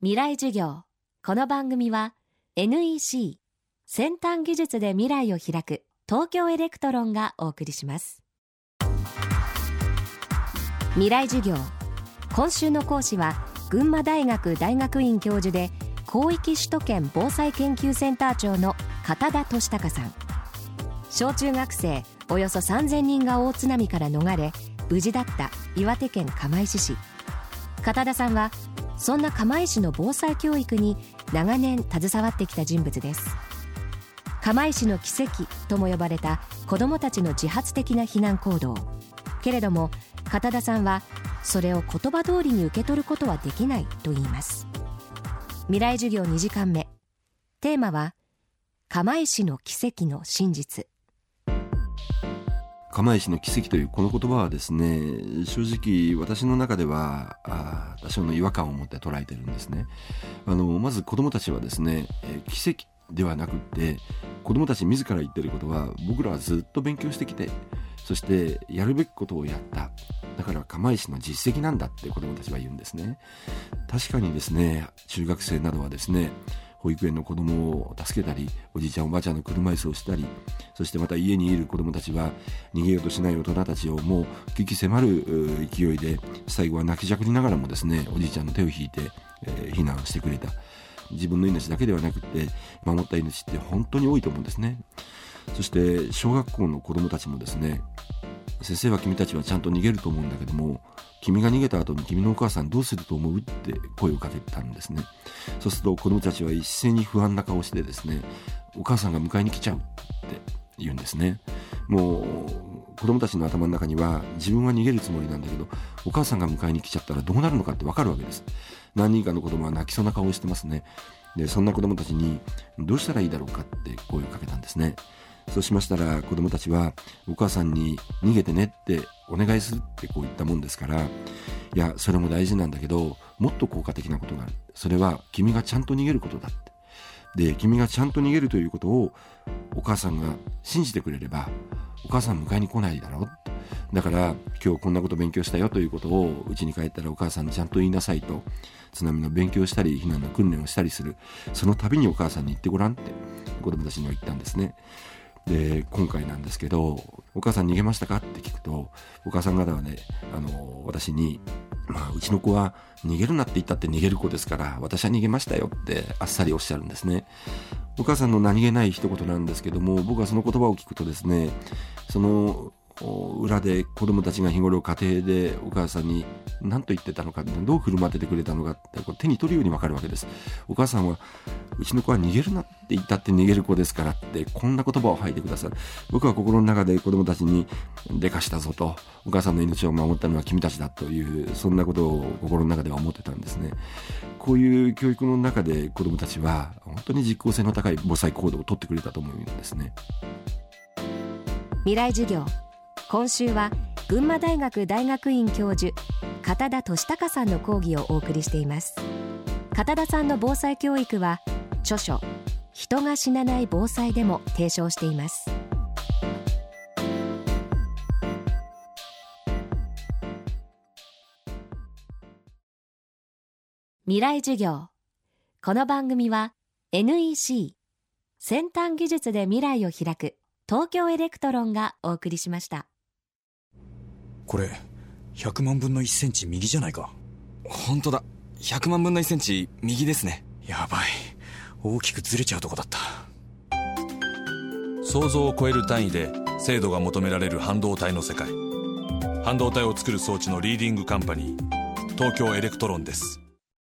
未来授業。この番組は NEC 先端技術で未来を開く東京エレクトロンがお送りします。未来授業。今週の講師は群馬大学大学院教授で広域首都圏防災研究センター長の片田敏孝さん。小中学生およそ3000人が大津波から逃れ無事だった岩手県釜石市。片田さんはそんな釜石の防災教育に長年携わってきた人物です。釜石の奇跡とも呼ばれた子どもたちの自発的な避難行動。けれども片田さんはそれを言葉通りに受け取ることはできないと言います。未来授業2時間目。テーマは釜石の奇跡の真実。釜石の奇跡というこの言葉はですね正直私の中ではあ多少の違和感を持って捉えてるんですね。あのまず子どもたちはですね、え奇跡ではなくって子どもたち自ら言ってることは僕らはずっと勉強してきてそしてやるべきことをやった。だから釜石の実績なんだって子どもたちは言うんですね。確かにですね中学生などはですね保育園の子供を助けたりおじいちゃんおばあちゃんの車椅子をしたりそしてまた家にいる子供たちは逃げようとしない大人たちをもう危機迫る勢いで最後は泣きじゃくりながらもですねおじいちゃんの手を引いて、えー、避難してくれた。自分の命だけではなくて守った命って本当に多いと思うんですね。そして小学校の子供たちもですね先生は君たちはちゃんと逃げると思うんだけども君が逃げた後に君のお母さんどうすると思うって声をかけたんですね。そうすると子供たちは一斉に不安な顔してですねお母さんが迎えに来ちゃうって言うんですね。もう子供たちの頭の中には自分は逃げるつもりなんだけどお母さんが迎えに来ちゃったらどうなるのかってわかるわけです。何人かの子供は泣きそうな顔をしてますね。でそんな子供たちにどうしたらいいだろうかって声をかけたんですね。そうしましたら子供たちはお母さんに逃げてねってお願いするってこう言ったもんですからいやそれも大事なんだけどもっと効果的なことがある。それは君がちゃんと逃げることだって。で君がちゃんと逃げるということをお母さんが信じてくれればお母さん迎えに来ないだろうだから今日こんなこと勉強したよということを家に帰ったらお母さんにちゃんと言いなさいと。津波の勉強したり避難の訓練をしたりする。その度にお母さんに言ってごらんって。子供たちには言ったんですね。で今回なんですけど「お母さん逃げましたか?」って聞くとお母さん方はねあの私に「まあうちの子は逃げるなって言ったって逃げる子ですから私は逃げましたよ」ってあっさりおっしゃるんですねお母さんの何気ない一言なんですけども僕はその言葉を聞くとですねその裏で子供たちが日頃家庭でお母さんに何と言ってたのかどう振る舞っててくれたのかってこう手に取るようにわかるわけです。お母さんはうちの子は逃げるなって言ったって逃げる子ですからってこんな言葉を吐いてくださる僕は心の中で子供たちにでかしたぞとお母さんの命を守ったのは君たちだというそんなことを心の中では思ってたんですね。こういう教育の中で子供たちは本当に実効性の高い防災行動をとってくれたと思うんですね。未来授業。今週は群馬大学大学院教授片田俊孝さんの講義をお送りしています。片田さんの防災教育は著書人が死なない防災でも提唱しています。未来授業。この番組は NEC 先端技術で未来を開く東京エレクトロンがお送りしました。これ100万分の1センチ右じゃないか。本当だ。100万分の1センチ右ですね。やばい。大きくずれちゃうとこだった。想像を超える単位で精度が求められる半導体の世界。半導体を作る装置のリーディングカンパニー東京エレクトロンです